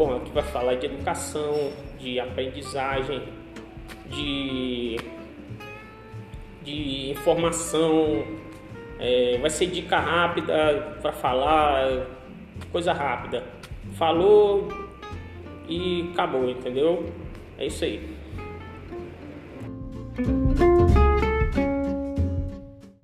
Bom, é aqui vai falar de educação, de aprendizagem, de, de informação, é, vai ser dica rápida para falar, coisa rápida. Falou e acabou, entendeu? É isso aí.